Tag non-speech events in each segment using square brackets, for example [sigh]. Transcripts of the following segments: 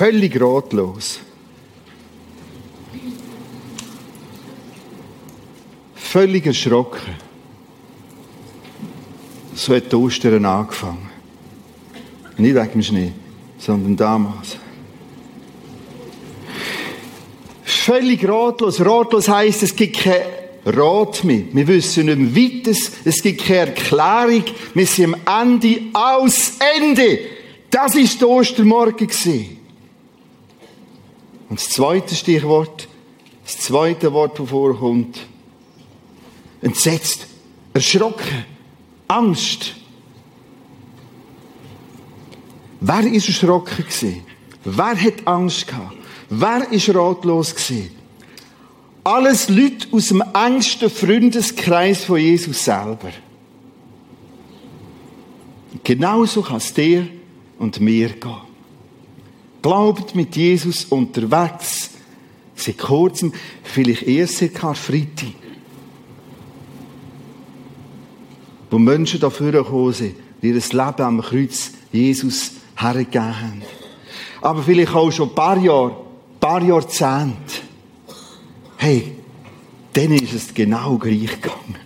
völlig ratlos. Völlig erschrocken. So hat Ostern angefangen. Nicht wegen dem Schnee, sondern damals. Völlig ratlos. Ratlos heisst, es gibt kein Rat mehr. Wir wissen nicht mehr weiter. Es gibt keine Erklärung. Wir sind am Ende. Aus Ende. Das ist der Ostermorgen gewesen. Und das zweite Stichwort, das zweite Wort, das vorkommt, entsetzt, erschrocken, Angst. Wer ist erschrocken gewesen? Wer hat Angst gehabt? Wer ist ratlos gewesen? Alles Leute aus dem engsten Freundeskreis von Jesus selber. Genauso kann es dir und mir gehen. Glaubt mit Jesus unterwegs. Seit kurzem, vielleicht erst seit Karfreitag. Wo Menschen dafür gekommen sind, die ihr Leben am Kreuz Jesus hergegeben haben. Aber vielleicht auch schon ein paar Jahre, ein paar Jahrzehnte. Hey, dann ist es genau gleich gegangen.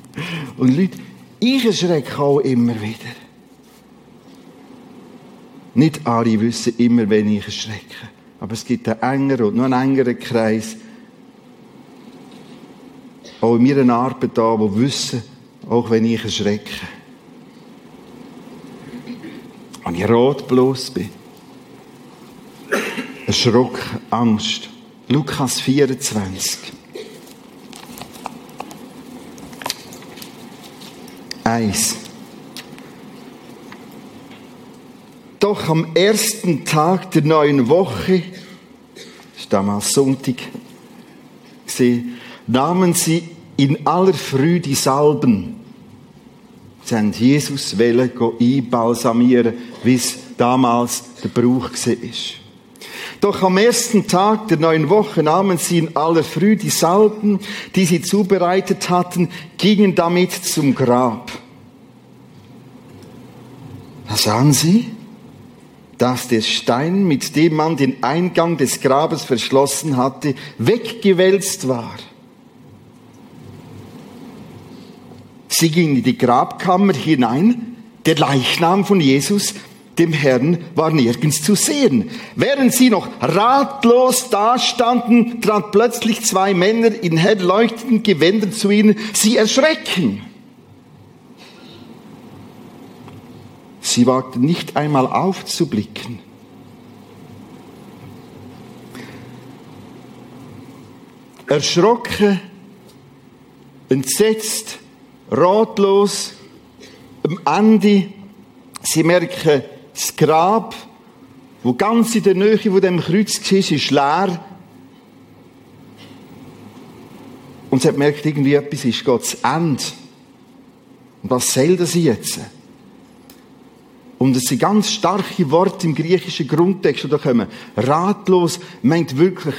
Und Leute, ich erschrecke auch immer wieder. Nicht alle wissen immer, wenn ich erschrecke. Aber es gibt einen engeren und noch einen engeren Kreis. Auch in meiner Arbeit da, die wissen, auch wenn ich erschrecke. Und ich rotblos bin. Erschrocken, Angst. Lukas 24. Eins. Doch am ersten Tag der neuen Woche, das war damals Sonntag, nahmen sie in aller Früh die Salben. Sie haben Jesus einbalsamieren, wie es damals der Brauch war. Doch am ersten Tag der neuen Woche nahmen sie in aller Früh die Salben, die sie zubereitet hatten, gingen damit zum Grab. Da sahen sie, dass der Stein, mit dem man den Eingang des Grabes verschlossen hatte, weggewälzt war. Sie gingen in die Grabkammer hinein. Der Leichnam von Jesus, dem Herrn, war nirgends zu sehen. Während sie noch ratlos dastanden, trat plötzlich zwei Männer in hell leuchtenden Gewändern zu ihnen. Sie erschrecken. Sie wagten nicht einmal aufzublicken. Erschrocken, entsetzt, ratlos, am Ende, sie merken, das Grab, wo ganz in der Nähe von dem Kreuz war, ist leer. Und sie hat gemerkt, irgendwie etwas ist Gottes Ende. Und was soll das jetzt? Und es sind ganz starke Worte im griechischen Grundtext, da kommen ratlos, meint wirklich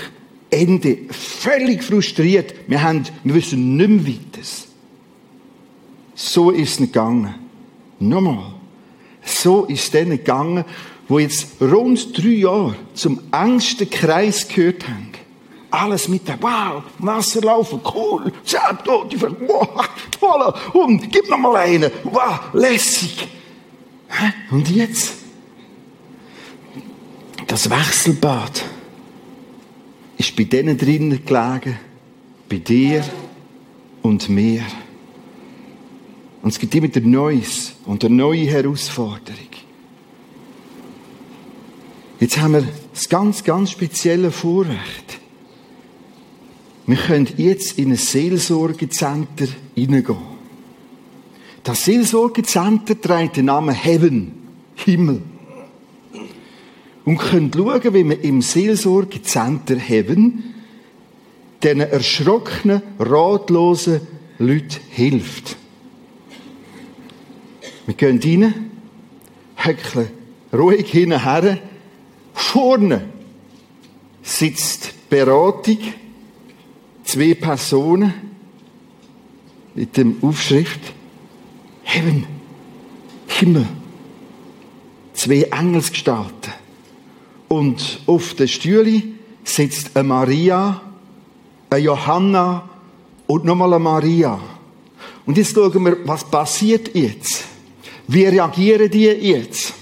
Ende, völlig frustriert. Wir haben, wir wissen nicht mehr weiter. So ist es nicht gegangen. Nochmal. So ist es denen gegangen, wo jetzt rund drei Jahre zum engsten Kreis gehört haben. Alles mit dem, wow, Wasserlaufen, cool, zehn Tote, wow, [laughs] toll, und gib noch mal einen, wow, lässig. Und jetzt? Das Wechselbad ist bei denen drinnen gelegen, bei dir und mir. Und es gibt immer wieder Neues und eine neue Herausforderung. Jetzt haben wir das ganz, ganz spezielle Vorrecht. Wir können jetzt in ein Seelsorgezentrum hineingehen. Das Seelsorgezentrum trägt den Namen Heaven, Himmel. Und könnt schauen, wie man im Seelsorgezentrum Heaven diesen erschrockenen, ratlosen Leuten hilft. Wir gehen rein, höckeln ruhig hinterher. Vorne sitzt Beratung, zwei Personen mit dem Aufschrift Heaven, Himmel, zwei Engelsgestalten. Und auf der Stühle sitzt eine Maria, eine Johanna und nochmal eine Maria. Und jetzt schauen wir, was passiert jetzt? Wie reagieren die jetzt?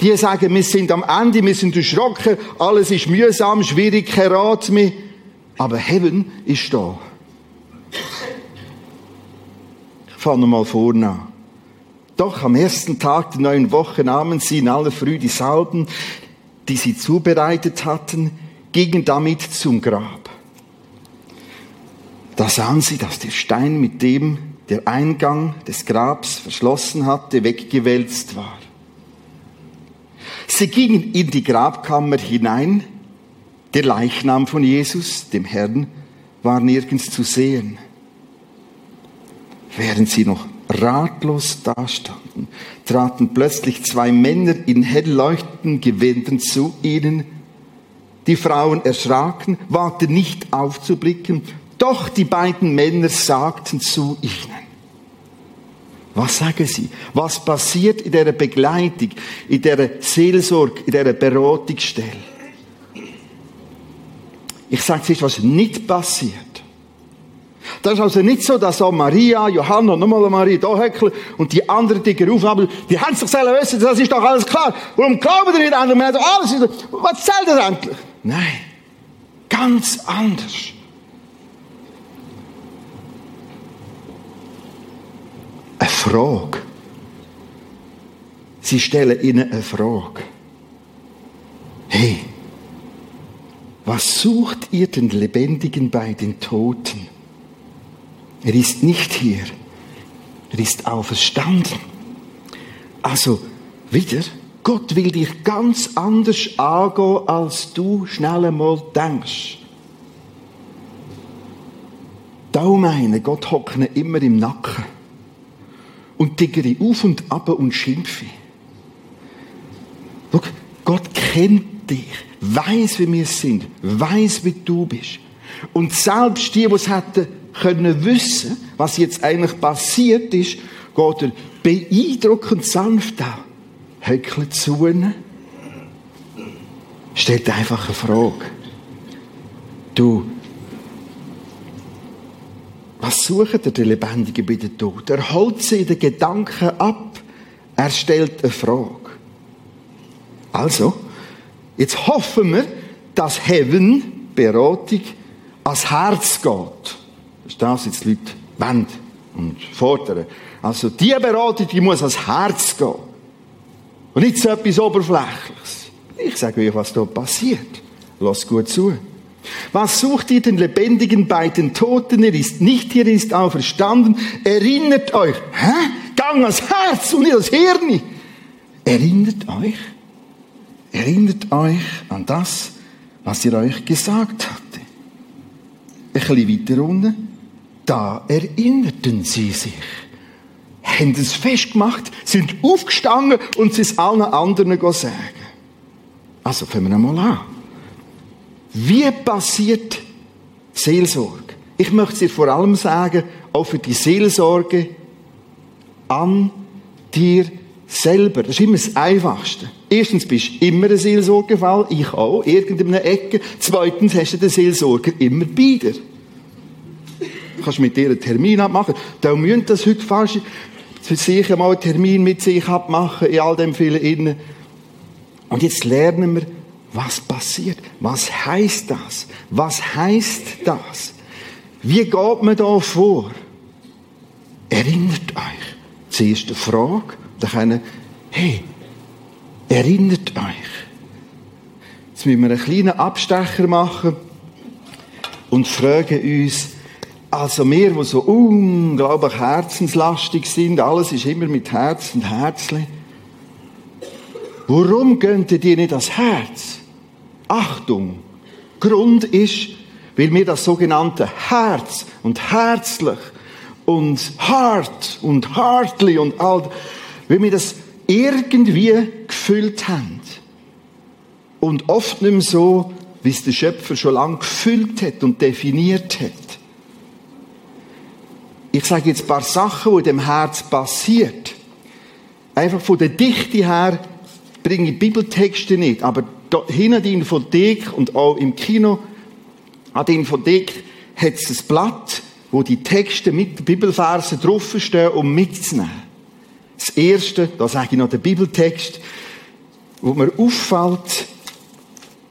Die sagen, wir sind am Ende, wir sind erschrocken, alles ist mühsam, schwierig, kein Rat mehr. Aber Heaven ist da. Ich fange mal vorne an. Doch am ersten Tag der neuen Woche nahmen sie in aller Früh die Salben, die sie zubereitet hatten, gingen damit zum Grab. Da sahen sie, dass der Stein, mit dem der Eingang des Grabs verschlossen hatte, weggewälzt war. Sie gingen in die Grabkammer hinein. Der Leichnam von Jesus, dem Herrn, war nirgends zu sehen. Während sie noch ratlos dastanden, traten plötzlich zwei Männer in hell leuchtenden Gewändern zu ihnen. Die Frauen erschraken, wagten nicht aufzublicken, doch die beiden Männer sagten zu ihnen, was sagen sie? Was passiert in der Begleitung, in der Seelsorge, in der Beratungsstelle? Ich sage es was nicht passiert. Das ist also nicht so, dass auch Maria, Johanna nochmal Maria da heckeln und die anderen Dicker aufhaben. Die haben sich selber wissen, das ist doch alles klar. Warum glauben die nicht an? Alles was zählt das eigentlich? Nein. Ganz anders. Eine Frage. Sie stellen ihnen eine Frage. Hey, was sucht ihr den Lebendigen bei den Toten? Er ist nicht hier. Er ist auferstanden. Also, wieder, Gott will dich ganz anders angehen, als du schnell einmal denkst. Darum meine, Gott hockt immer im Nacken und tiggere auf und ab und schimpfe. Schau, Gott kennt dich, weiß, wie wir sind, weiß, wie du bist. Und selbst die, die es hätten können wissen, was jetzt eigentlich passiert ist, geht er beeindruckend sanft an, höckelt zu ihnen, stellt einfach eine Frage. Du, was sucht er, der Lebendige bei den Toten? Er holt sie in den Gedanken ab. Er stellt eine Frage. Also, jetzt hoffen wir, dass Heaven, Beratung, ans Herz geht. Ist das, was die Leute wollen und fordern. Also, die Beratung, die muss ans Herz gehen. Und nicht so etwas Oberflächliches. Ich sage euch, was da passiert. Lass gut zu. Was sucht ihr den Lebendigen bei den Toten? Er ist nicht hier, er ist auferstanden. Erinnert euch. Hä? Gang ans Herz und nicht ans Hirn. Erinnert euch. Erinnert euch an das, was er euch gesagt hatte. Ein bisschen weiter unten. Da erinnerten sie sich. Haben es festgemacht, sind aufgestanden und sie es allen anderen sagen. Also fangen wir mal an. Wie passiert Seelsorge? Ich möchte dir vor allem sagen, auch für die Seelsorge an dir selber. Das ist immer das Einfachste. Erstens bist du immer ein Seelsorgefall, ich auch, irgendeiner Ecke. Zweitens hast du den Seelsorger immer bei dir. Kannst mit dir einen Termin abmachen. Da müssen das heute fast für sich mal einen Termin mit sich abmachen, in all dem vielen Innen. Und jetzt lernen wir, was passiert? Was heißt das? Was heißt das? Wie geht man da vor? Erinnert euch. Zuerst eine Frage, dann können, hey, erinnert euch. Jetzt müssen wir einen kleinen Abstecher machen und fragen uns, also wir, die so unglaublich herzenslastig sind, alles ist immer mit Herz und Herzli. Warum gönnt ihr nicht das Herz? Achtung, Grund ist, weil mir das sogenannte Herz und herzlich und hart und hartly und all, weil wir das irgendwie gefüllt haben. Und oft nicht mehr so, wie es der Schöpfer schon lange gefüllt hat und definiert hat. Ich sage jetzt ein paar Sachen, die in dem Herz passiert. Einfach von der Dichte her bringe ich Bibeltexte nicht, aber Da hinten die Infothek und auch im Kino an der Infothek hat es ein Blatt, wo die Texte mit den Bibelversen draufstehen, um mitzunehmen. Das erste, da sage ich noch den Bibeltext, wo mir auffällt,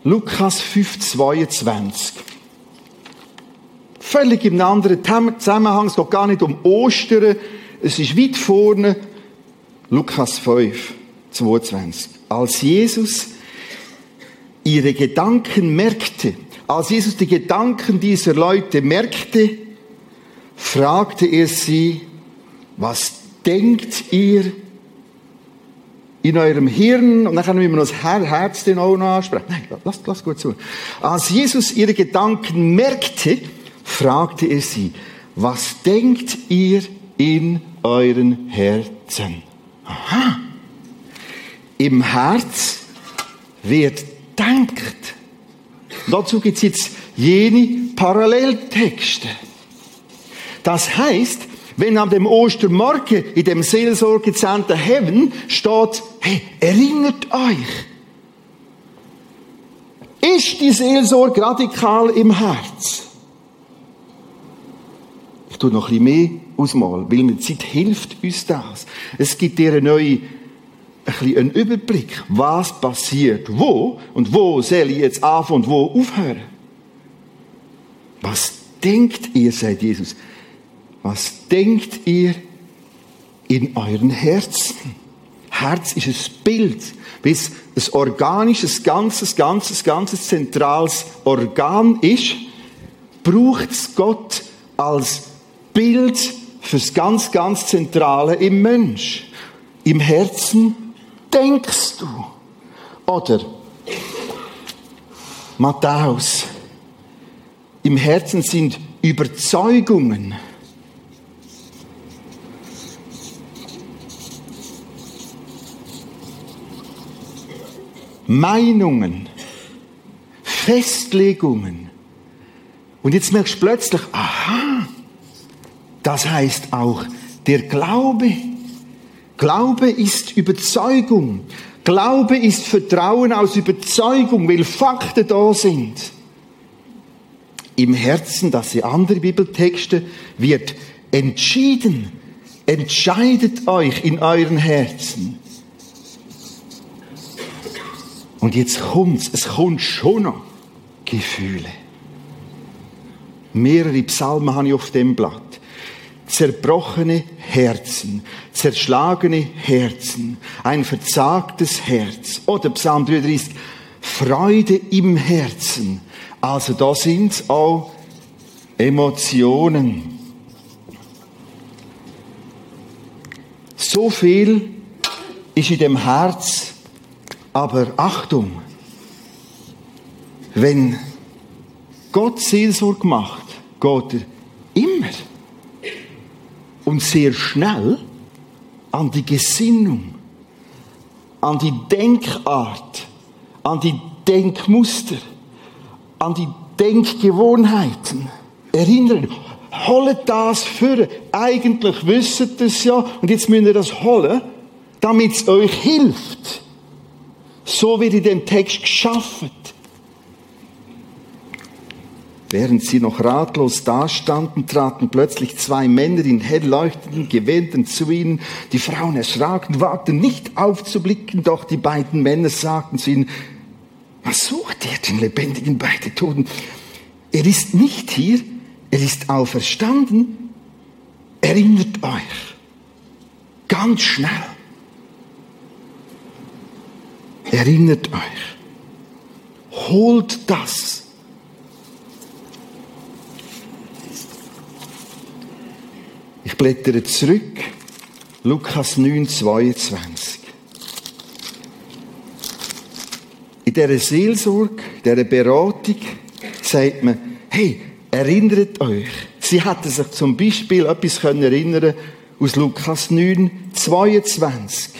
Lukas 5, 22. Völlig im anderen Zusammenhang, es geht gar nicht um Ostern, es ist weit vorne, Lukas 5, 22. Als Jesus ihre Gedanken merkte, als Jesus die Gedanken dieser Leute merkte, fragte er sie, was denkt ihr in eurem Hirn? Und dann können wir noch das Herz den auch noch ansprechen. Nein, lass, lass gut zu. Als Jesus ihre Gedanken merkte, fragte er sie, was denkt ihr in euren Herzen? Aha. Im Herz wird denkt. dazu gibt es jetzt jene Paralleltexte. Das heißt, wenn an dem Ostermorgen in dem Seelsorgezentrum Heaven steht, hey, erinnert euch, ist die Seelsorge radikal im Herz? Ich tue noch ein bisschen mehr ausmalen, weil mit Zeit hilft uns das. Es gibt dir eine neue ein einen Überblick, was passiert, wo und wo soll ich jetzt anfangen und wo aufhören. Was denkt ihr, sagt Jesus? Was denkt ihr in euren Herzen? Herz ist ein Bild, wie es ein organisches, ganzes, ganzes, ganzes zentrales Organ ist, braucht es Gott als Bild fürs ganz, ganz Zentrale im Mensch. Im Herzen denkst du. Oder Matthäus. Im Herzen sind Überzeugungen. Meinungen, Festlegungen. Und jetzt merkst du plötzlich, aha, das heißt auch der Glaube. Glaube ist Überzeugung. Glaube ist Vertrauen aus Überzeugung, weil Fakten da sind. Im Herzen, das sind andere Bibeltexte, wird entschieden. Entscheidet euch in euren Herzen. Und jetzt kommt's, es kommt schon noch Gefühle. Mehrere Psalmen habe ich auf dem Blatt. Zerbrochene Herzen, zerschlagene Herzen, ein verzagtes Herz. Oder Psalm 33, Freude im Herzen. Also da sind auch Emotionen. So viel ist in dem Herz aber Achtung, wenn Gott Seelsorge macht, er immer und sehr schnell an die Gesinnung, an die Denkart, an die Denkmuster, an die Denkgewohnheiten erinnern. Holt das für. Eigentlich wisst ihr es ja und jetzt müsst ihr das holen, damit es euch hilft. So wird in dem Text geschaffen. Während sie noch ratlos dastanden, traten plötzlich zwei Männer in hell leuchtenden Gewändern zu ihnen. Die Frauen erschraken, wagten nicht aufzublicken, doch die beiden Männer sagten zu ihnen, was sucht ihr den Lebendigen bei den Toten? Er ist nicht hier, er ist auferstanden. Erinnert euch. Ganz schnell. Erinnert euch. Holt das. Ich blättere zurück. Lukas 9, 22. In dieser Seelsorge, in dieser Beratung, sagt man, hey, erinnert euch. Sie hatten sich zum Beispiel etwas erinnern aus Lukas 9, 22.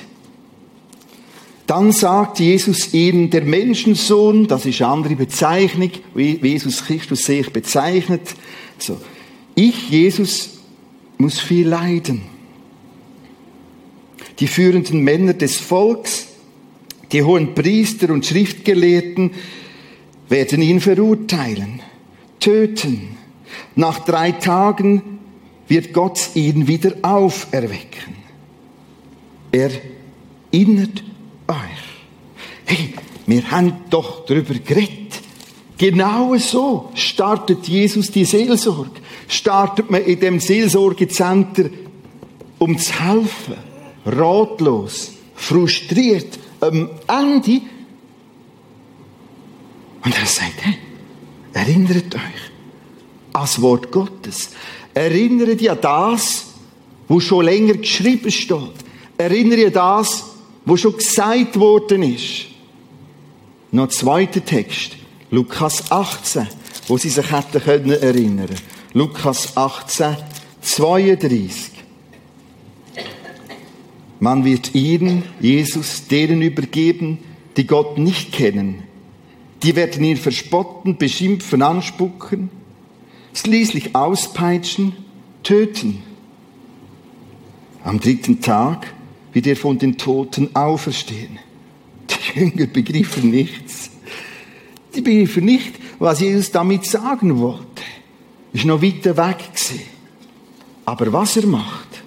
Dann sagt Jesus ihnen, der Menschensohn, das ist eine andere Bezeichnung, wie Jesus Christus sich bezeichnet. So, ich, Jesus, muss viel leiden. Die führenden Männer des Volks Die hohen Priester und Schriftgelehrten werden ihn verurteilen, töten. Nach drei Tagen wird Gott ihn wieder auferwecken. Erinnert euch. Hey, wir haben doch darüber geredet. Genau so startet Jesus die Seelsorge. Startet man in dem Seelsorgezentrum, um zu helfen. Ratlos, frustriert, am Ende. Und er sagt, hey, erinnert euch an das Wort Gottes. Erinnert ihr an das, wo schon länger geschrieben steht. Erinnert ihr das, wo schon gesagt worden ist. Noch zweiter Text. Lukas 18, wo sie sich hätten können erinnern. Lukas 18, 32. Man wird ihn, Jesus, denen übergeben, die Gott nicht kennen. Die werden ihn verspotten, beschimpfen, anspucken, schließlich auspeitschen, töten. Am dritten Tag wird er von den Toten auferstehen. Die Jünger begriffen nichts. Die begriffen nicht, was Jesus damit sagen wollte. Ist noch weiter weg gewesen. Aber was er macht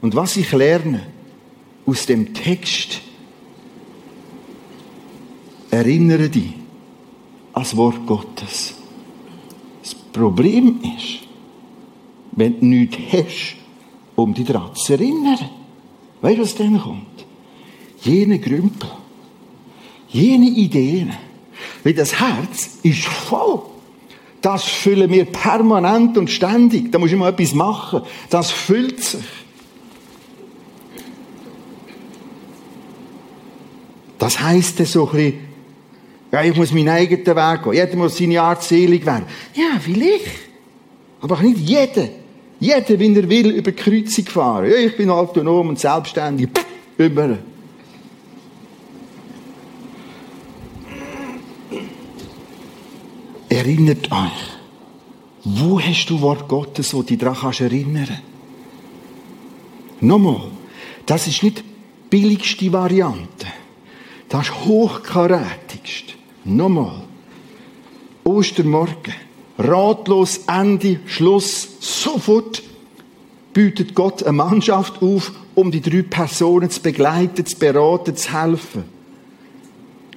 und was ich lerne, aus dem Text. Erinnere dich an das Wort Gottes. Das Problem ist, wenn du nichts hast, um dich daran zu erinnern. Weißt du, was dann kommt? Jene Grümpel, jene Ideen. Weil das Herz ist voll. Das füllen wir permanent und ständig. Da muss ich mal etwas machen. Das füllt sich. Das heisst so ein bisschen, ja, ich muss meinen eigenen Weg gehen. Jeder muss seine Art selig werden. Ja, vielleicht. Aber nicht jeder. Jeder, wenn er will, über die Kreuzung fahren. Ja, ich bin autonom und selbstständig. Über. Erinnert euch. Wo hast du Wort Gottes, wo dich daran erinnern kannst? Nochmal. Das ist nicht die billigste Variante. Das ist hochkarätigst. Nochmal. Ostermorgen. Ratlos, Ende, Schluss. Sofort bietet Gott eine Mannschaft auf, um die drei Personen zu begleiten, zu beraten, zu helfen.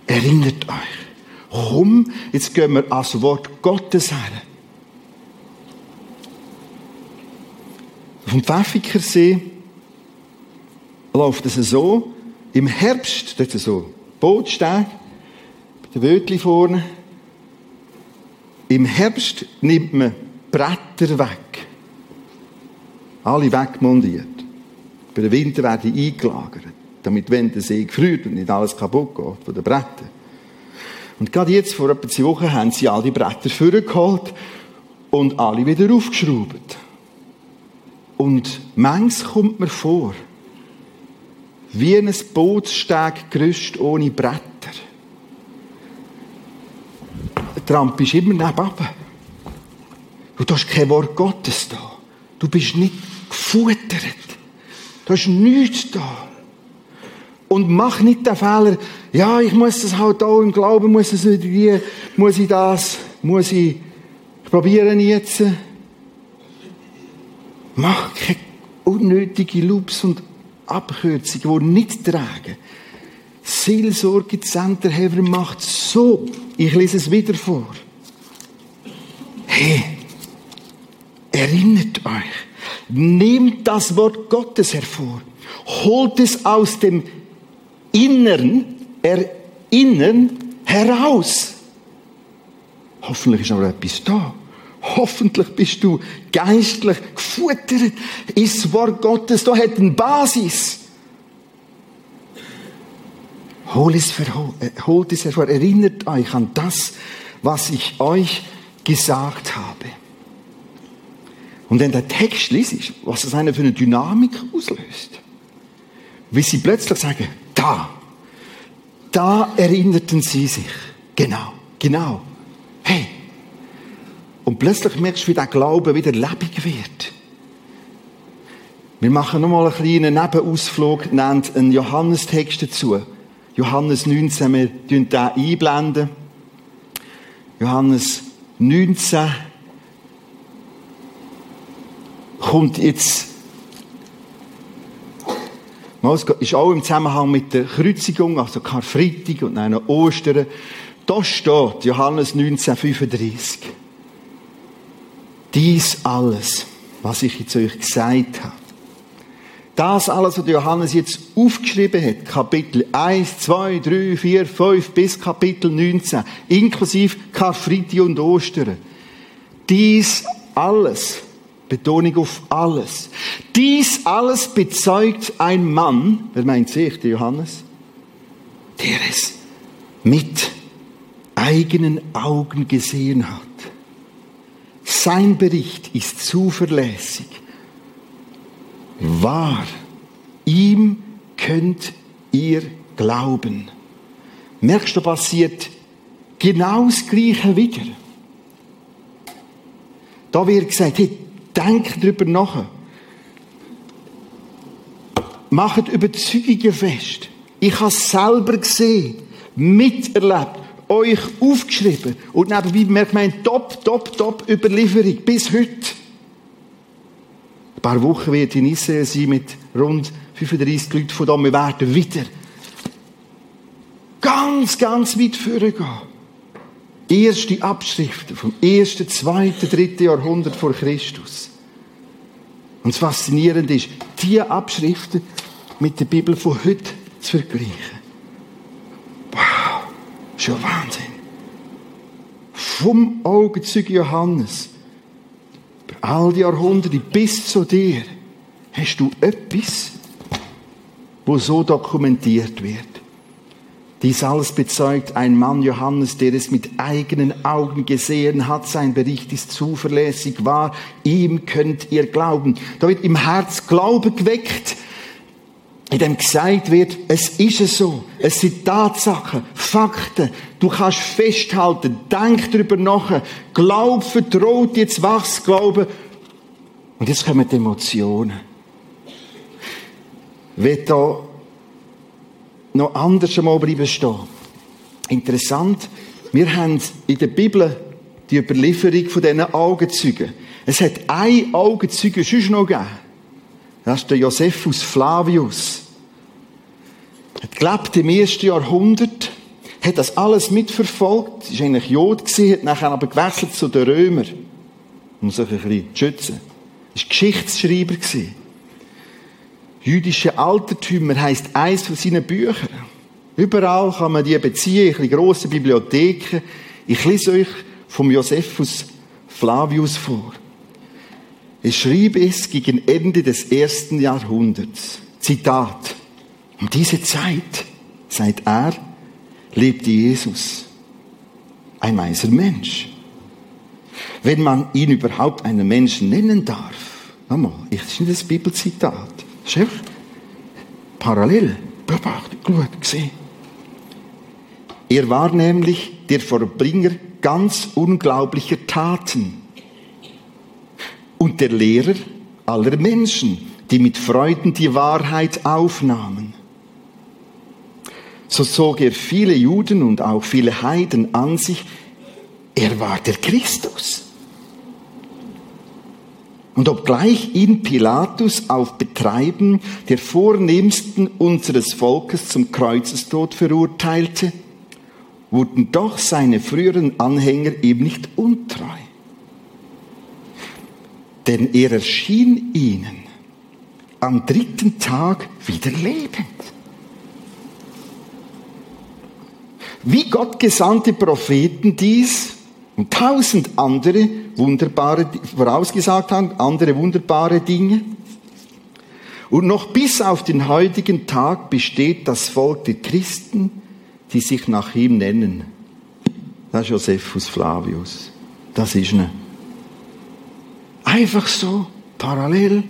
Erinnert euch. Komm, jetzt gehen wir ans Wort Gottes her. Dem Pfäffikersee läuft es so, im Herbst, dort so, Bootsteg, bei den Wötli vorne. Im Herbst nimmt man Bretter weg. Alle wegmontiert. Bei den Winter werden die eingelagert, damit wenn der See gefriert und nicht alles kaputt geht von den Brettern. Und gerade jetzt, vor etwa zwei Wochen, haben sie all die Bretter vorgeholt und alle wieder aufgeschraubt. Und manches kommt mir vor, wie ein Bootssteg ohne Bretter. Der Tramp ist immer nebenan. Du hast kein Wort Gottes da. Du bist nicht gefuttert. Du hast nichts da. Und mach nicht den Fehler, ja, ich muss das halt auch im Glauben, muss es irgendwie, muss ich das, muss ich, ich probiere jetzt. Mach keine unnötige Loops und Abkürzungen, die nicht tragen. Seelsorgezentrum macht so. Ich lese es wieder vor. Hey, erinnert euch. Nehmt das Wort Gottes hervor. Holt es aus dem Innern, Erinnern heraus. Hoffentlich ist noch etwas da. Hoffentlich bist du geistlich gefuttert. Ist das Wort Gottes, da hat eine Basis. Hol es, äh, holt es hervor, erinnert euch an das, was ich euch gesagt habe. Und wenn der Text liest, was das eine für eine Dynamik auslöst. Wie sie plötzlich sagen, da, da erinnerten sie sich. Genau, genau. Hey, und plötzlich merkst du, wie der Glaube wieder lebendig wird. Wir machen nochmal einen kleinen Nebenausflug, nennt einen Johannestext dazu. Johannes 19, wir den einblenden. Johannes 19 kommt jetzt es ist auch im Zusammenhang mit der Kreuzigung, also Karfreitag und dann Ostern. Da steht Johannes 1935. Dies alles, was ich jetzt euch gesagt habe. Das alles, was Johannes jetzt aufgeschrieben hat, Kapitel 1, 2, 3, 4, 5 bis Kapitel 19, inklusive Karfreitag und Ostern. Dies alles Betonung auf alles. Dies alles bezeugt ein Mann, wer meint sich, der Johannes? Der es mit eigenen Augen gesehen hat. Sein Bericht ist zuverlässig. Wahr. Ihm könnt ihr glauben. Merkst du, passiert genau das Gleiche wieder. Da wird gesagt, hey, Denkt darüber nach. Macht Überzeugungen fest. Ich habe es selber gesehen, miterlebt, euch aufgeschrieben und nebenbei merkt man top, top, top Überlieferung bis heute. Ein paar Wochen wird in Israel sein mit rund 35 Leuten von da. Wir werden wieder ganz, ganz weit vorgehen erste Abschriften vom ersten, zweiten, dritten Jahrhundert vor Christus. Und das Faszinierende ist, diese Abschriften mit der Bibel von heute zu vergleichen. Wow, schon Wahnsinn. Vom Augenzeuge Johannes, über all die Jahrhunderte bis zu dir, hast du etwas, wo so dokumentiert wird. Dies alles bezeugt ein Mann Johannes, der es mit eigenen Augen gesehen hat. Sein Bericht ist zuverlässig wahr. Ihm könnt ihr glauben. Da wird im Herz Glaube geweckt, in dem gesagt wird, es ist es so. Es sind Tatsachen, Fakten. Du kannst festhalten, denk darüber nach. Glaub, vertraut, jetzt wachs Glauben. Und jetzt kommen die Emotionen. Wird da noch anders einmal bleiben stehen. Interessant, wir haben in der Bibel die Überlieferung von diesen Augenzeugen. Es hat ein Augenzeuge schon noch gegeben. Das ist der Josephus Flavius. Er hat gelebt im ersten Jahrhundert, hat das alles mitverfolgt, ist eigentlich Jod hat nachher aber gewechselt zu den Römern, um sich ein bisschen zu schützen. Er war Geschichtsschreiber gewesen. Jüdische Altertümer heißt eins von seinen Büchern. Überall kann man die beziehen, in grossen Bibliotheken. Ich lese euch vom Josephus Flavius vor. Ich schrieb es gegen Ende des ersten Jahrhunderts. Zitat. Um diese Zeit, seit er, lebte Jesus. Ein weiser Mensch. Wenn man ihn überhaupt einen Menschen nennen darf. Nochmal, ich, ist nicht das Bibelzitat. Einfach parallel beobachtet, geschaut, gesehen. Er war nämlich der Verbringer ganz unglaublicher Taten und der Lehrer aller Menschen, die mit Freuden die Wahrheit aufnahmen. So zog er viele Juden und auch viele Heiden an sich. Er war der Christus. Und obgleich ihn Pilatus auf Betreiben der Vornehmsten unseres Volkes zum Kreuzestod verurteilte, wurden doch seine früheren Anhänger ihm nicht untreu. Denn er erschien ihnen am dritten Tag wieder lebend. Wie Gott gesandte Propheten dies und tausend andere wunderbare, vorausgesagt haben, andere wunderbare Dinge. Und noch bis auf den heutigen Tag besteht das Volk der Christen, die sich nach ihm nennen. Das ist Josephus Flavius. Das ist eine. Einfach so, parallel,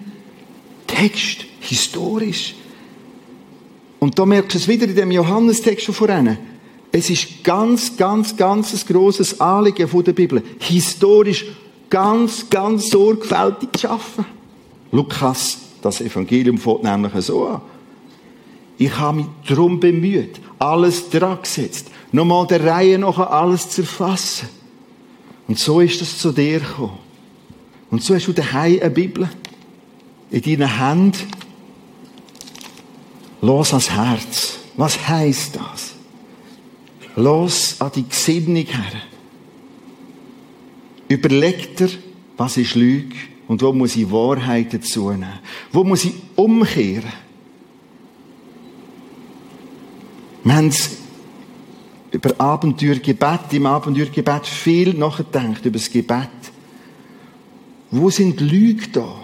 Text, historisch. Und da merkst du es wieder in dem Johannes-Text schon voran. Es ist ganz, ganz, ganz ein grosses Anliegen von der Bibel. Historisch ganz, ganz sorgfältig zu schaffen. Lukas, das Evangelium fängt nämlich so an. Ich habe mich darum bemüht, alles dran gesetzt, nochmal der Reihe nach alles zu erfassen. Und so ist es zu dir gekommen. Und so hast du daheim eine Bibel in deinen Händen. Los ans Herz. Was heißt das? Los an die Gesinnung her. Überleg dir, was ist Lüge und wo muss ich Wahrheit dazu nehmen? Wo muss ich umkehren? Wir haben über Abenteuergebet, im Abenteuergebet viel nachgedacht, über das Gebet. Wo sind Lüge da?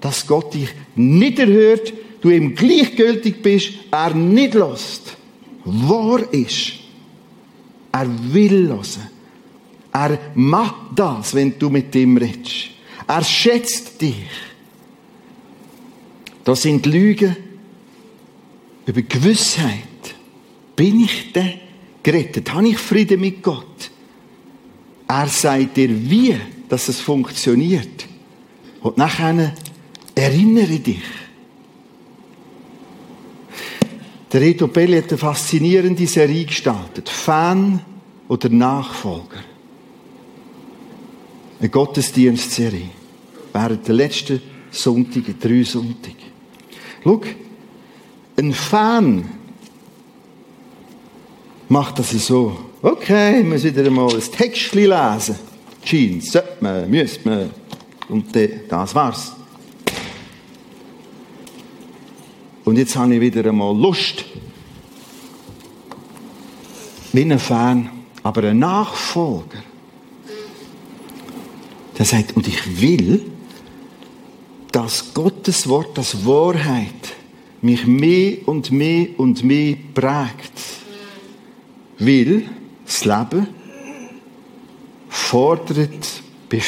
Dass Gott dich nicht erhört, du ihm gleichgültig bist, er nicht lässt. Wahr ist, er will hören. Er macht das, wenn du mit ihm redest. Er schätzt dich. Das sind Lügen über Gewissheit. Bin ich denn gerettet? Habe ich Frieden mit Gott? Er sagt dir, wie dass es funktioniert. Und nachher erinnere dich. Der Reto Belli hat eine faszinierende Serie gestartet. Fan oder Nachfolger. Eine Gottesdienstserie. Während der letzten Sonntage, drei Sonntage. Schau, ein Fan macht das so. Okay, ich muss wieder einmal ein Textchen lesen. Jeans, sollte man, müsste man. Und das war's. Und jetzt habe ich wieder einmal Lust. Wie ein Fan, aber ein Nachfolger. Der sagt, und ich will, dass Gottes Wort, das Wahrheit, mich mehr und mehr und mehr prägt. Weil das Leben fordert bei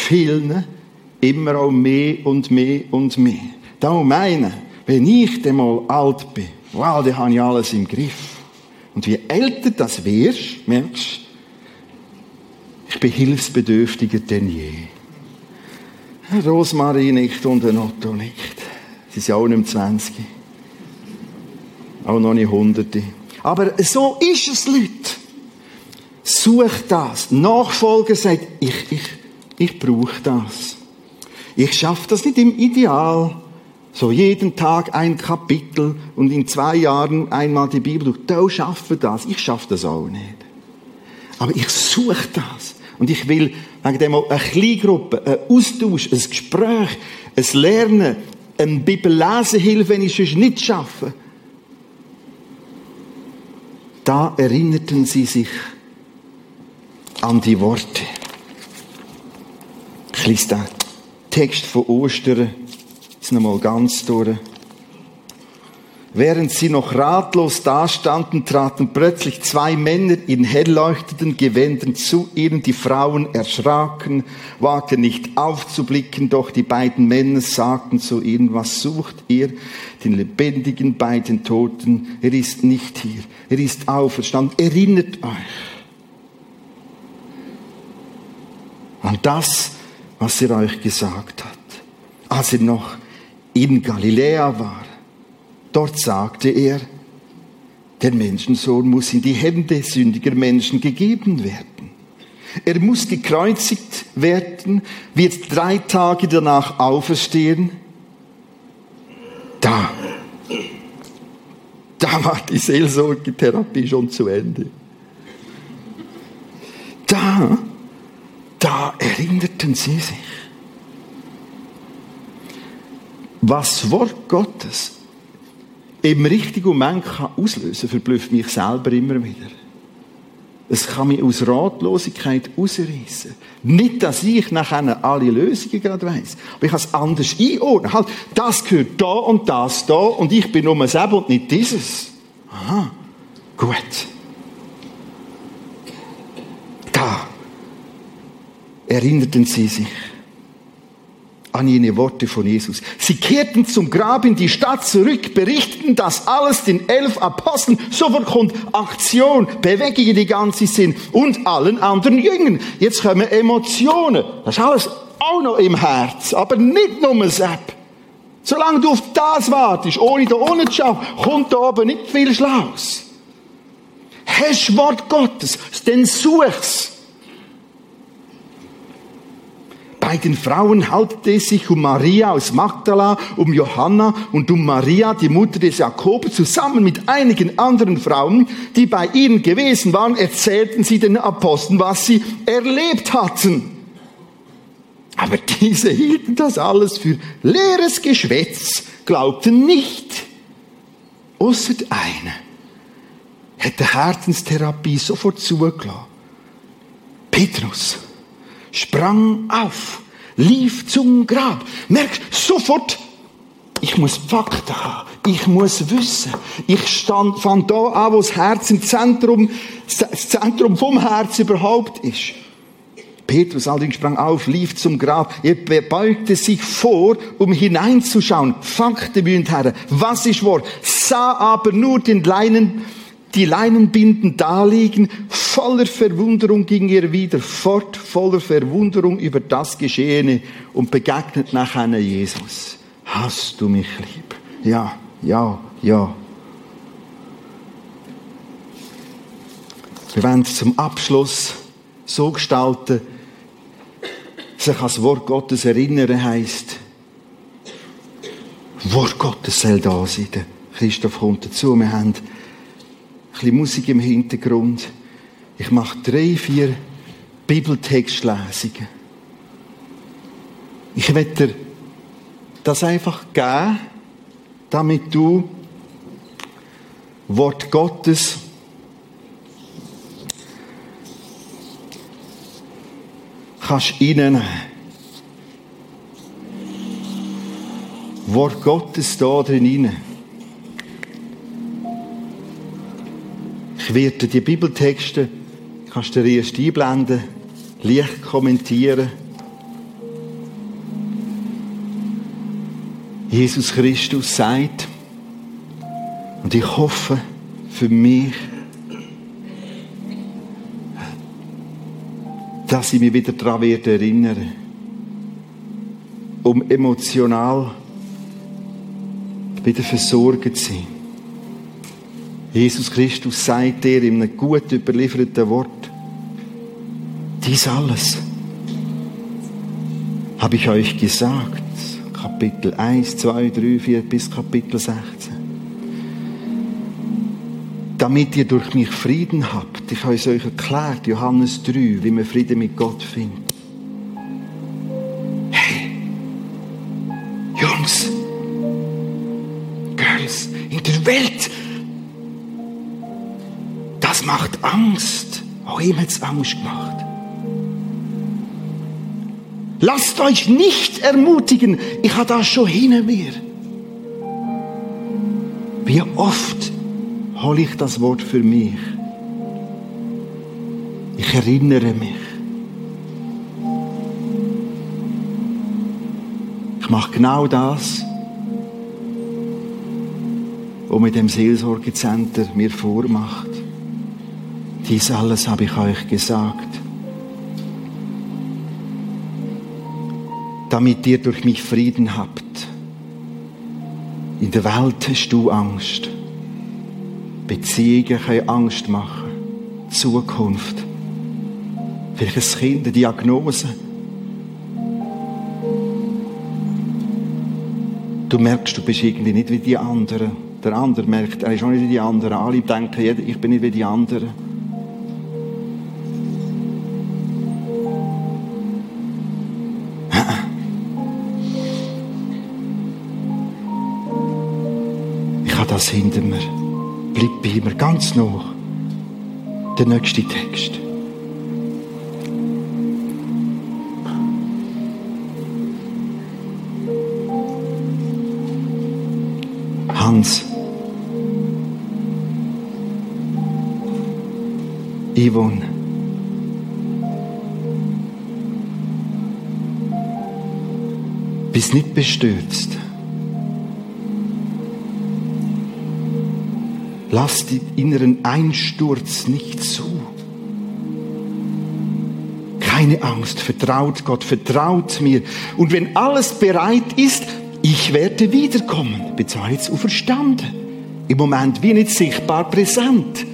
immer auch mehr und mehr und mehr. Da meine, wenn ich dann mal alt bin, wow, dann habe ich alles im Griff. Und je älter das wirst, merkst ich bin hilfsbedürftiger denn je. Rosmarie nicht und Otto nicht. Sie sind auch nicht 20. Auch noch nicht Hunderte. Aber so ist es, Leute. Such das. Nachfolger sagt, ich, ich, ich brauche das. Ich schaffe das nicht im Ideal. So jeden Tag ein Kapitel und in zwei Jahren einmal die Bibel durch. Du schaffen das. Ich schaffe das auch nicht. Aber ich suche das. Und ich will wegen dem eine Kleingruppe, ein Austausch, ein Gespräch, ein Lernen, eine Bibellesehilfe, wenn ich es nicht schaffe. Da erinnerten sie sich an die Worte. Ich lese den Text von Ostern jetzt nochmal ganz durch. Während sie noch ratlos dastanden, traten plötzlich zwei Männer in hellleuchtenden Gewändern zu ihnen. Die Frauen erschraken, wagten nicht aufzublicken, doch die beiden Männer sagten zu ihnen, was sucht ihr? Den Lebendigen bei den Toten. Er ist nicht hier. Er ist auferstanden. Erinnert euch. an das, was er euch gesagt hat. Als er noch in Galiläa war, dort sagte er, der Menschensohn muss in die Hände sündiger Menschen gegeben werden. Er muss gekreuzigt werden, wird drei Tage danach auferstehen. Da, da war die Seelsorgetherapie schon zu Ende. Da da erinnerten sie sich. Was das Wort Gottes im richtigen Moment kann auslösen, verblüfft mich selber immer wieder. Es kann mich aus Ratlosigkeit ausreißen. Nicht, dass ich nachher alle Lösungen gerade weiss, aber ich kann es anders einordnen. Halt, das gehört da und das da und ich bin nur selber und nicht dieses. Aha, gut. Da erinnerten sie sich an jene Worte von Jesus. Sie kehrten zum Grab in die Stadt zurück, berichteten das alles den elf Aposteln. Sofort kommt Aktion, Bewegungen, die ganze sind und allen anderen Jüngern. Jetzt kommen Emotionen. Das ist alles auch noch im Herz, aber nicht nur Sepp. Solange du auf das wartest, ohne da unten zu schauen, kommt da oben nicht viel Schlaues. Hast Wort Gottes, dann such's. Bei den Frauen handelt es sich um Maria aus Magdala, um Johanna und um Maria, die Mutter des Jakobus, zusammen mit einigen anderen Frauen, die bei ihnen gewesen waren, erzählten sie den Aposteln, was sie erlebt hatten. Aber diese hielten das alles für leeres Geschwätz, glaubten nicht. Außer einer hätte Herzenstherapie sofort zugelassen. Petrus sprang auf, lief zum Grab, merkt sofort, ich muss Fakten haben, ich muss wissen. Ich stand von da an, wo das Herz im Zentrum, das Zentrum vom Herz überhaupt ist. Petrus allerdings sprang auf, lief zum Grab, er beugte sich vor, um hineinzuschauen. Fakten, mühen Herren, was ist wahr? Sah aber nur den Leinen, die Leinenbinden daliegen, voller Verwunderung ging er wieder fort, voller Verwunderung über das Geschehene und begegnet nachher Jesus. Hast du mich lieb? Ja, ja, ja. Wir wollen zum Abschluss so gestalten, sich an das Wort Gottes erinnern heisst, Wort Gottes soll da sein. Christoph kommt dazu. Wir haben bisschen Musik im Hintergrund. Ich mache drei, vier Bibeltextlesungen. Ich werde dir das einfach geben, damit du Wort Gottes kannst reinnehmen. Wort Gottes da drin rein. Ich werde die Bibeltexte, kannst du dir erst einblenden, leicht kommentieren. Jesus Christus sagt, und ich hoffe für mich, dass ich mich wieder daran werde erinnern, um emotional wieder versorgt zu sein. Jesus Christus sagt dir in einem gut überlieferten Wort, dies alles habe ich euch gesagt. Kapitel 1, 2, 3, 4 bis Kapitel 16. Damit ihr durch mich Frieden habt. Ich habe es euch erklärt, Johannes 3, wie man Frieden mit Gott findet. Angst. Auch ihm hat es Angst gemacht. Lasst euch nicht ermutigen, ich habe das schon hinter mir. Wie oft hole ich das Wort für mich? Ich erinnere mich. Ich mache genau das, was mit dem Seelsorgezentrum mir vormacht. Dies alles habe ich euch gesagt, damit ihr durch mich Frieden habt. In der Welt hast du Angst. Beziehungen können Angst machen. Zukunft. Ein Kind, eine Diagnose. Du merkst, du bist irgendwie nicht wie die anderen. Der andere merkt, er ist auch nicht wie die anderen. Alle denken, ich bin nicht wie die anderen. Das hinter mir. Bleib bei mir ganz noch. Der nächste Text. Hans. Yvonne. Bist nicht bestürzt. Lass den inneren Einsturz nicht zu. Keine Angst, vertraut Gott, vertraut mir. Und wenn alles bereit ist, ich werde wiederkommen. Ich bin zwar jetzt auferstanden. Im Moment wie nicht sichtbar präsent.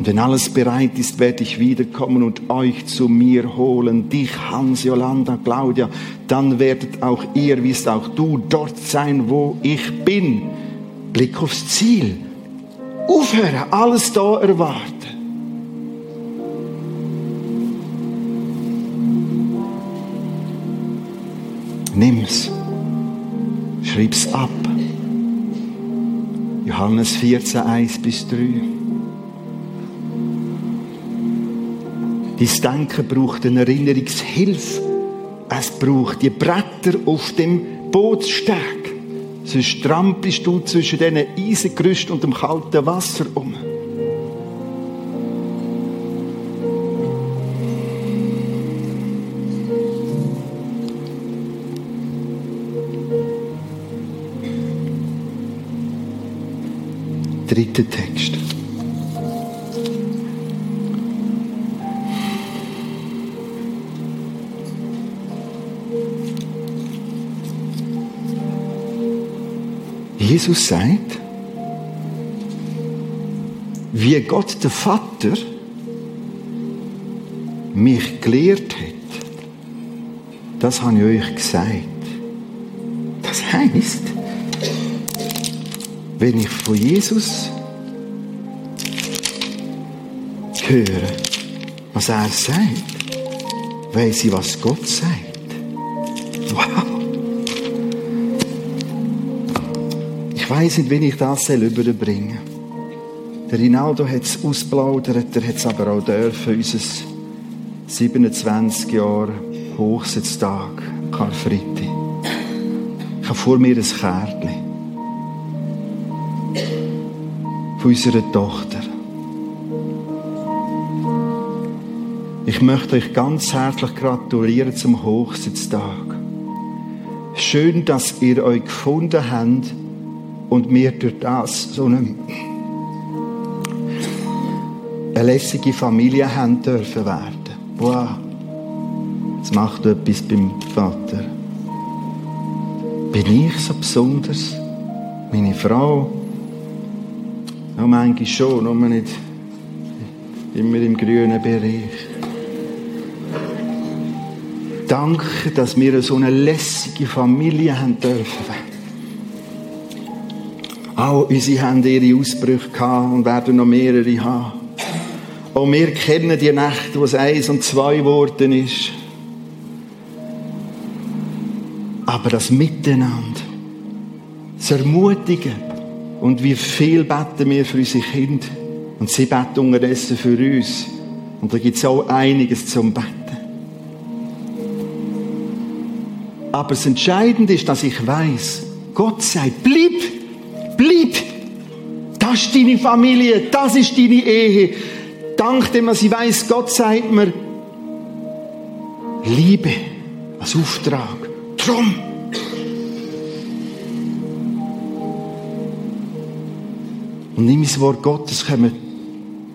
Und wenn alles bereit ist, werde ich wiederkommen und euch zu mir holen. Dich, Hans, Jolanda, Claudia. Dann werdet auch ihr, wirst auch du dort sein, wo ich bin. Blick aufs Ziel. Aufhören, alles da erwarten. Nimm's. Schreib's ab. Johannes 14, 1 bis 3. Dein Denken braucht eine Erinnerungshilfe. Es braucht die Bretter auf dem Bootssteg. Sonst trampelst du zwischen diesen Eisengerüsten und dem kalten Wasser um. Dritter Text. Jesus sagt, wie Gott der Vater mich gelehrt hat, das habe ich euch gesagt. Das heißt, wenn ich von Jesus höre, was er sagt, weiß ich, was Gott sagt. Weiß nicht, wie ich das überbringen soll. Der Rinaldo hat es ausplaudert, er hat es aber auch dürfen, unser 27 Jahre Hochsitztag, Karfreitag. Ich habe vor mir ein Kärtchen von unserer Tochter. Ich möchte euch ganz herzlich gratulieren zum Hochsitztag. Schön, dass ihr euch gefunden habt und wir durch das so eine, eine lässige Familie haben dürfen werden. Wow, das macht etwas beim Vater. Bin ich so besonders? Meine Frau? Ja, manchmal schon, aber nicht immer im grünen Bereich. Danke, dass wir so eine lässige Familie haben dürfen. Auch unsere haben ihre Ausbrüche gehabt und werden noch mehrere haben. Auch wir kennen die Nächte, wo es eins und zwei geworden ist. Aber das Miteinander, das Ermutigen und wie viel beten wir für unsere Kinder und sie beten unterdessen für uns. Und da gibt es auch einiges zum Beten. Aber das Entscheidende ist, dass ich weiß, Gott bleib Bleib! Ist deine Familie, das ist deine Ehe. Dank dem, was ich weiß, Gott sagt mir, Liebe als Auftrag. Drum. Und nimm das Wort Gottes, kommen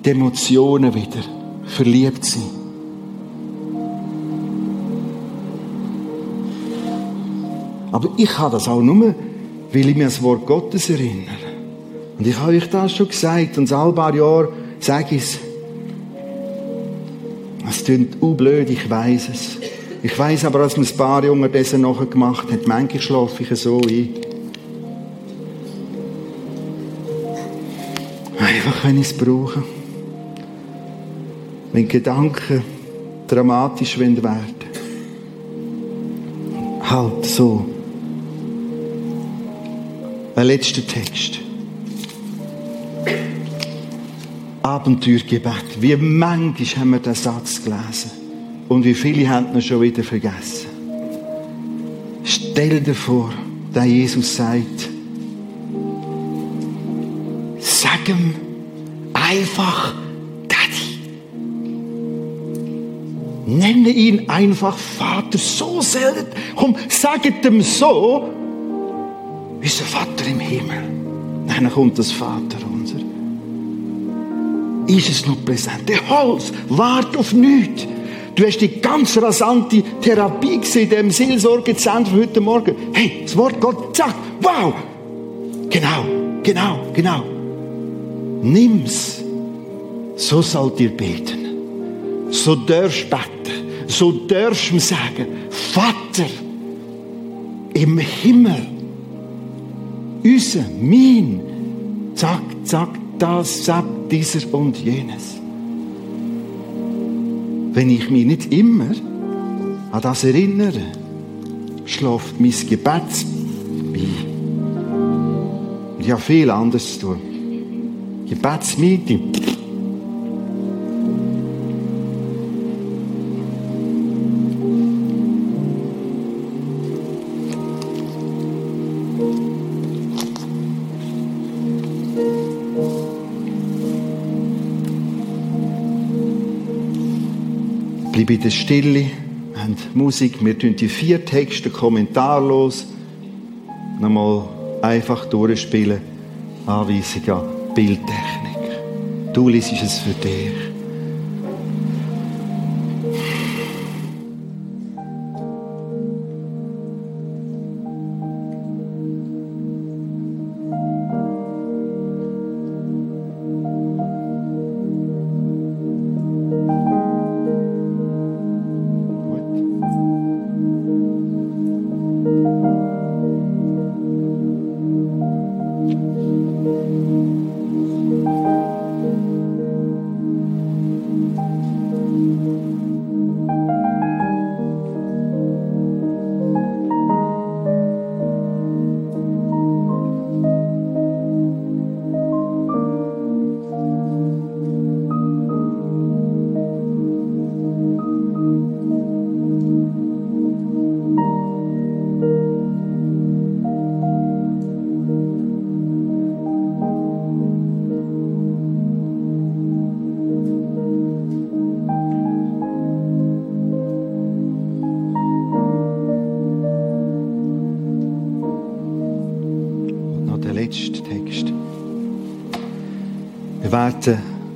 die Emotionen wieder. Verliebt sein. Aber ich kann das auch nur weil ich an das Wort Gottes erinnere. Und ich habe euch das schon gesagt, und ein paar Jahre sage ich es. Es klingt blöd, ich weiß es. Ich weiß aber, dass man ein paar Jungen dessen nachher gemacht hat. Manchmal schlafe ich so ein. Einfach, wenn ich es brauche. Wenn Gedanken dramatisch werden Halt so. Ein letzter Text. Abenteuergebet. Wie manchmal haben wir den Satz gelesen. Und wie viele haben ihn schon wieder vergessen. Stell dir vor, der Jesus sagt, sag ihm einfach Daddy. Nenne ihn einfach Vater so selten. Komm, sag ihm so, unser Vater im Himmel. Dann kommt das Vater unser. Ist es noch präsent? Der Holz wart auf nichts. Du hast die ganz rasante Therapie gesehen dem Seelsorgezentrum heute Morgen. Hey, das Wort Gott sagt, wow! Genau, genau, genau. Nimm's. So sollt ihr beten. So darfst beten. So darfst du sagen, Vater im Himmel, unser, mein, zack, zack, das, dieser und jenes. Wenn ich mich nicht immer an das erinnere, schläft mein Gebet bei. Ich habe viel anderes zu tun. Gebetsmeeting. Bleib in der Stille, wir haben Musik, wir tun die vier Texte kommentarlos nochmal einfach durchspielen. Anweisung an Bildtechnik. Du liest es für dich.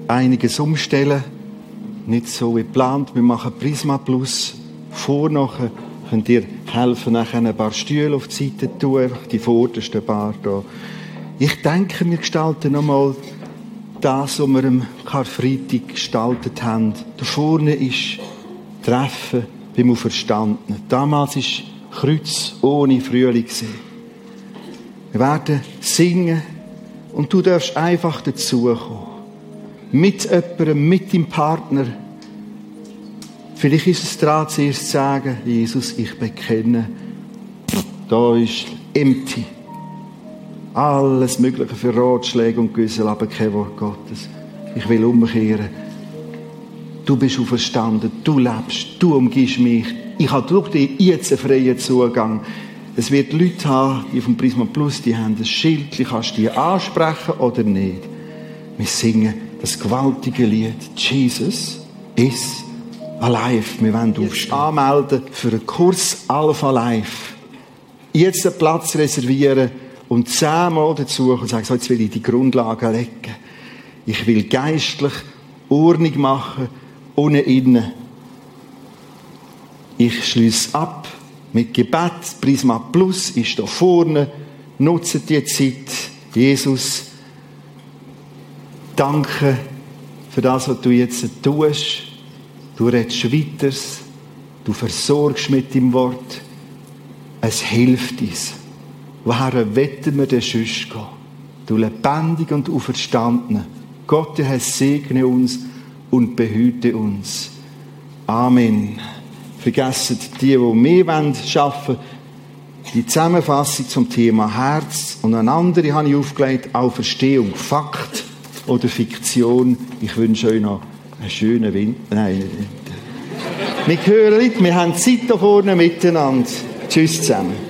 Einiges umstellen. Nicht so wie geplant. Wir machen Prisma Plus. Vor nachher könnt ihr helfen, nachher ein paar Stühle auf die Seite zu tun, die vordersten paar hier. Ich denke, wir gestalten nochmal das, was wir am Karfreitag gestaltet haben. Da vorne ist Treffen beim Auferstandenen. Damals war Kreuz ohne Frühling. Wir werden singen und du darfst einfach dazukommen mit jemandem, mit deinem Partner. Vielleicht ist es dran, zuerst zu sagen, Jesus, ich bekenne, da ist empty. Alles Mögliche für Ratschläge und Güssel, aber kein Wort Gottes. Ich will umkehren. Du bist auferstanden, du lebst, du umgibst mich. Ich habe durch dich jetzt einen freien Zugang. Es wird Leute haben, die vom Prisma Plus, die haben ein Schild, die kannst du ansprechen oder nicht. Wir singen das gewaltige Lied Jesus is alive. Wir wollen uns anmelden für einen Kurs Alpha Life. Jetzt einen Platz reservieren und zehnmal dazu und sagen, so, jetzt will ich die Grundlagen legen. Ich will geistlich Ordnung machen, ohne innen. Ich schließe ab mit Gebet. Prisma Plus ist da vorne. Nutzt die Zeit. Jesus Danke für das, was du jetzt tust. Du redest weiter. Du versorgst mit dem Wort. Es hilft uns. Woher wetten wir denn sonst gehen? Du lebendig und auferstanden. Gott, Herr, segne uns und behüte uns. Amen. Vergessen die, die mehr arbeiten wollen, die Zusammenfassung zum Thema Herz und eine andere habe ich aufgelegt, Auferstehung, Fakt oder Fiktion. Ich wünsche euch noch einen schönen Winter. Nein, wir hören, wir haben Zeit da vorne miteinander. Tschüss zusammen.